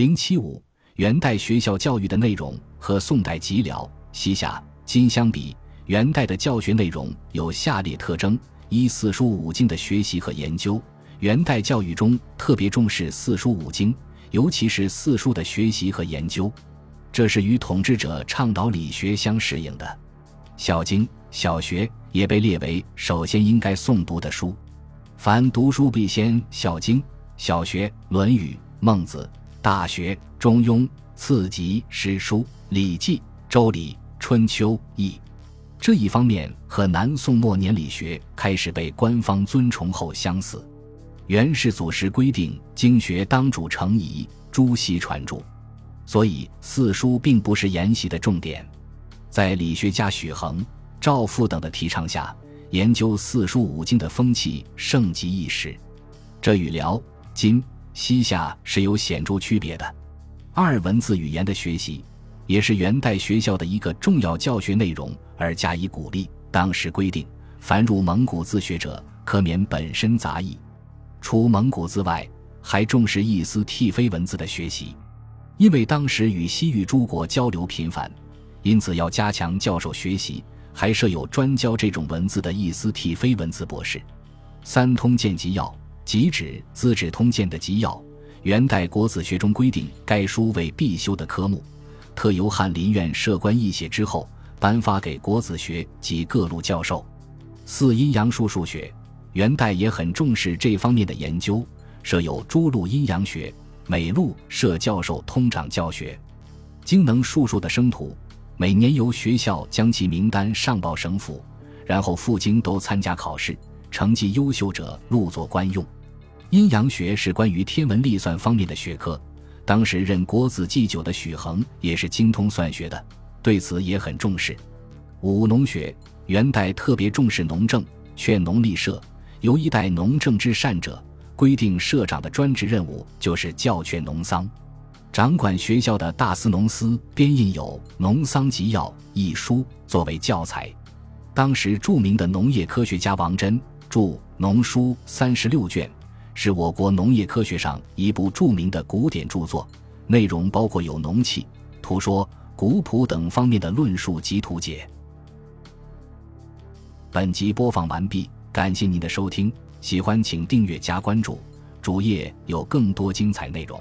零七五，元代学校教育的内容和宋代吉辽、西夏、金相比，元代的教学内容有下列特征：一、四书五经的学习和研究。元代教育中特别重视四书五经，尤其是四书的学习和研究，这是与统治者倡导理学相适应的。《小经》小学也被列为首先应该诵读的书。凡读书必先《小经》小学，《论语》《孟子》《大学》《中庸》，次级诗书《礼记》《周礼》《春秋》《易》。这一方面和南宋末年理学开始被官方尊崇后相似。元世祖时规定，经学当主成仪，朱熹传注，所以四书并不是研习的重点。在理学家许衡、赵复等的提倡下，研究四书五经的风气盛极一时。这与辽、金、西夏是有显著区别的。二文字语言的学习，也是元代学校的一个重要教学内容，而加以鼓励。当时规定，凡入蒙古自学者，可免本身杂役。除蒙古字外，还重视意思替非文字的学习，因为当时与西域诸国交流频繁，因此要加强教授学习，还设有专教这种文字的意思替非文字博士。《三通鉴集要》即指《资治通鉴》的集要，元代国子学中规定该书为必修的科目，特由翰林院设官译写之后，颁发给国子学及各路教授。四阴阳术数学。元代也很重视这方面的研究，设有诸路阴阳学，每路设教授通掌教学。精能术数的生徒，每年由学校将其名单上报省府，然后赴京都参加考试，成绩优秀者录作官用。阴阳学是关于天文历算方面的学科，当时任国子祭酒的许衡也是精通算学的，对此也很重视。五农学，元代特别重视农政，劝农立社。由一代农政之善者，规定社长的专职任务就是教劝农桑。掌管学校的大司农司编印有《农桑集要》一书作为教材。当时著名的农业科学家王真著《农书》三十六卷，是我国农业科学上一部著名的古典著作，内容包括有农器、图说、古谱等方面的论述及图解。本集播放完毕。感谢您的收听，喜欢请订阅加关注，主页有更多精彩内容。